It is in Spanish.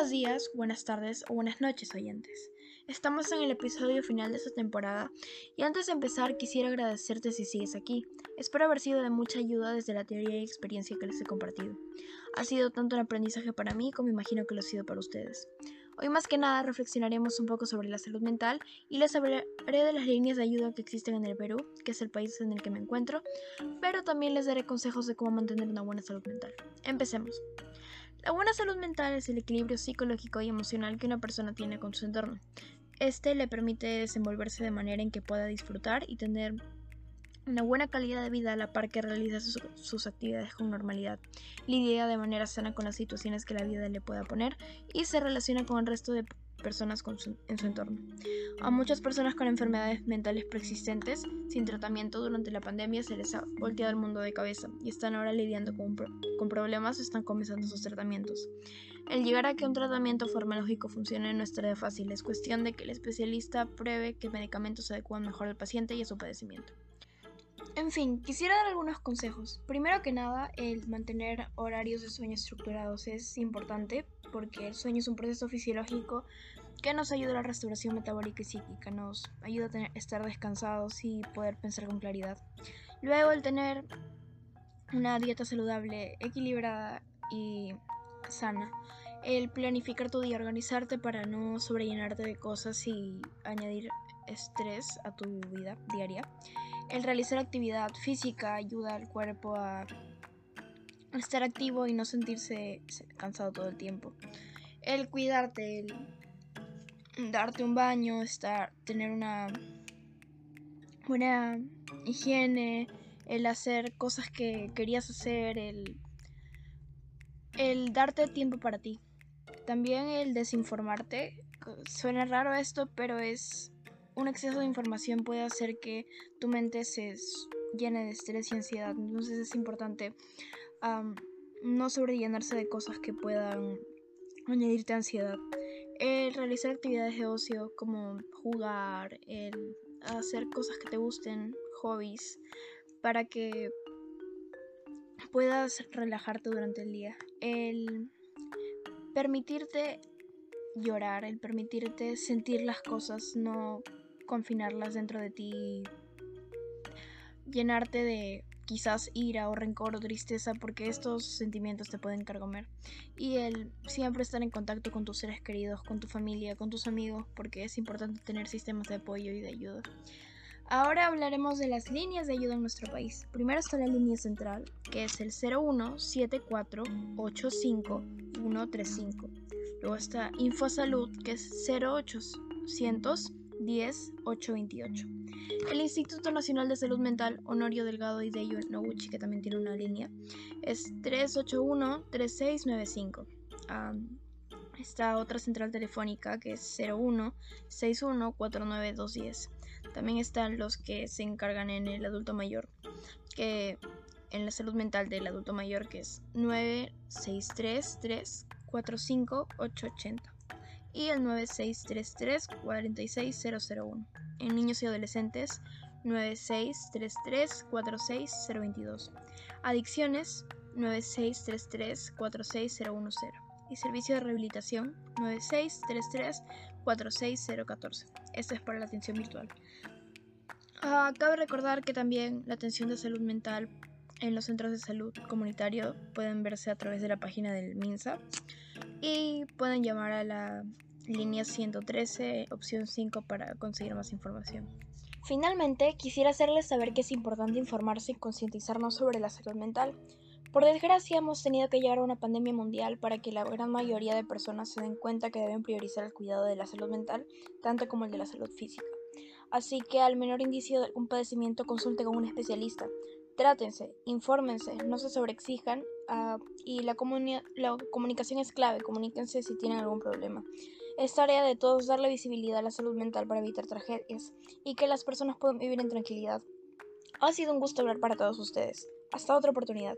buenos días, buenas tardes o buenas noches oyentes. Estamos en el episodio final de esta temporada y antes de empezar quisiera agradecerte si sigues aquí. Espero haber sido de mucha ayuda desde la teoría y experiencia que les he compartido. Ha sido tanto un aprendizaje para mí como imagino que lo ha sido para ustedes. Hoy más que nada reflexionaremos un poco sobre la salud mental y les hablaré de las líneas de ayuda que existen en el Perú, que es el país en el que me encuentro, pero también les daré consejos de cómo mantener una buena salud mental. Empecemos. La buena salud mental es el equilibrio psicológico y emocional que una persona tiene con su entorno. Este le permite desenvolverse de manera en que pueda disfrutar y tener una buena calidad de vida a la par que realiza sus, actividades con normalidad, lidia de manera sana con las situaciones que la vida le pueda poner y se relaciona con el resto de personas en su entorno. A muchas personas con enfermedades mentales preexistentes sin tratamiento durante la pandemia se les ha volteado el mundo de cabeza y están ahora lidiando con, problemas o están comenzando sus tratamientos. El llegar a que un tratamiento farmacológico funcione no es tarea fácil, es cuestión de que el especialista pruebe que el medicamento se adecua mejor al paciente y a su padecimiento. En fin, quisiera dar algunos consejos. Primero que nada, el mantener horarios de sueño estructurados es importante porque el sueño es un proceso fisiológico que nos ayuda a la restauración metabólica y psíquica, nos ayuda a estar descansados y poder pensar con claridad. Luego, el tener una dieta saludable, equilibrada y sana. El planificar tu día, organizarte para no sobrellenarte de cosas y añadir estrés a tu vida diaria. El realizar actividad física ayuda al cuerpo a estar activo y no sentirse cansado todo el tiempo. El cuidarte, el darte un baño, estar, tener una buena higiene, el hacer cosas que querías hacer, el, el darte tiempo para ti. También el desinformarte. Suena raro esto, pero es un exceso de información puede hacer que tu mente se llene de estrés y ansiedad. Entonces es importante no sobrellenarse de cosas que puedan añadirte ansiedad. El realizar actividades de ocio como jugar, el hacer cosas que te gusten, hobbies, para que puedas relajarte durante el día. El permitirte llorar, el permitirte sentir las cosas, no confinarlas dentro de ti, llenarte de quizás ira o rencor o tristeza porque estos sentimientos te pueden carcomer. Y el siempre estar en contacto con tus seres queridos, con tu familia, con tus amigos, porque es importante tener sistemas de apoyo y de ayuda. Ahora hablaremos de las líneas de ayuda en nuestro país. Primero está la línea central, que es el 017485 Luego está InfoSalud, que es 0800 10 828. El Instituto Nacional de Salud Mental Honorio Delgado y Deyo Noguchi, que también tiene una línea, es 381-3695. está otra central telefónica que es 01 61 49210. También están los que se encargan en el adulto mayor, que en la salud mental del adulto mayor, que es 9633 45880 y el 9633-46001. En niños y adolescentes, 9633-46022. Adicciones, 9633-46010. Y servicio de rehabilitación, 9633-46014. Esto es para la atención virtual. Ah, cabe recordar que también la atención de salud mental en los centros de salud comunitario pueden verse a través de la página del MINSA y pueden llamar a la línea 113, opción 5 para conseguir más información. Finalmente, quisiera hacerles saber que es importante informarse y concientizarnos sobre la salud mental. Por desgracia, hemos tenido que llegar a una pandemia mundial para que la gran mayoría de personas se den cuenta que deben priorizar el cuidado de la salud mental, tanto como el de la salud física. Así que al menor indicio de algún padecimiento consulte con un especialista. Trátense, infórmense, no se sobreexijan uh, y la, la comunicación es clave, comuníquense si tienen algún problema. Es tarea de todos darle visibilidad a la salud mental para evitar tragedias y que las personas puedan vivir en tranquilidad. Ha sido un gusto hablar para todos ustedes. Hasta otra oportunidad.